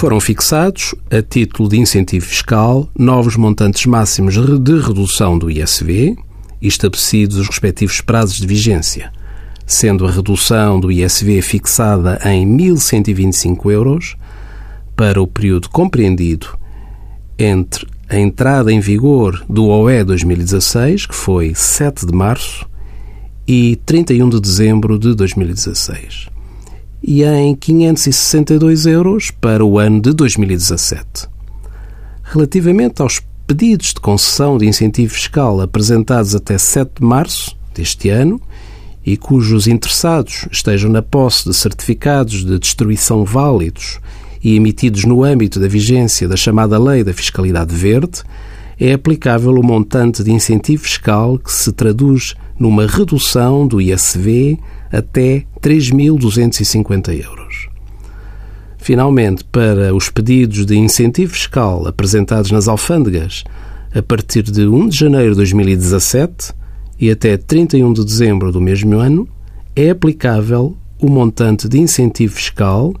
Foram fixados, a título de incentivo fiscal, novos montantes máximos de redução do ISV e estabelecidos os respectivos prazos de vigência, sendo a redução do ISV fixada em 1.125 euros para o período compreendido entre a entrada em vigor do OE 2016, que foi 7 de março, e 31 de dezembro de 2016, e em 562 euros para o ano de 2017. Relativamente aos pedidos de concessão de incentivo fiscal apresentados até 7 de março deste ano e cujos interessados estejam na posse de certificados de destruição válidos e emitidos no âmbito da vigência da chamada Lei da Fiscalidade Verde, é aplicável o montante de incentivo fiscal que se traduz numa redução do ISV até 3.250 euros. Finalmente, para os pedidos de incentivo fiscal apresentados nas alfândegas a partir de 1 de janeiro de 2017 e até 31 de dezembro do mesmo ano, é aplicável o montante de incentivo fiscal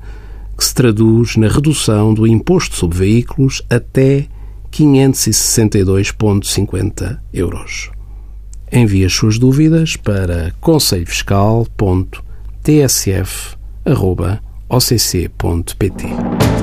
que se traduz na redução do imposto sobre veículos até 562,50 euros. Envie as suas dúvidas para conselhofiscal.tsf.occ.pt.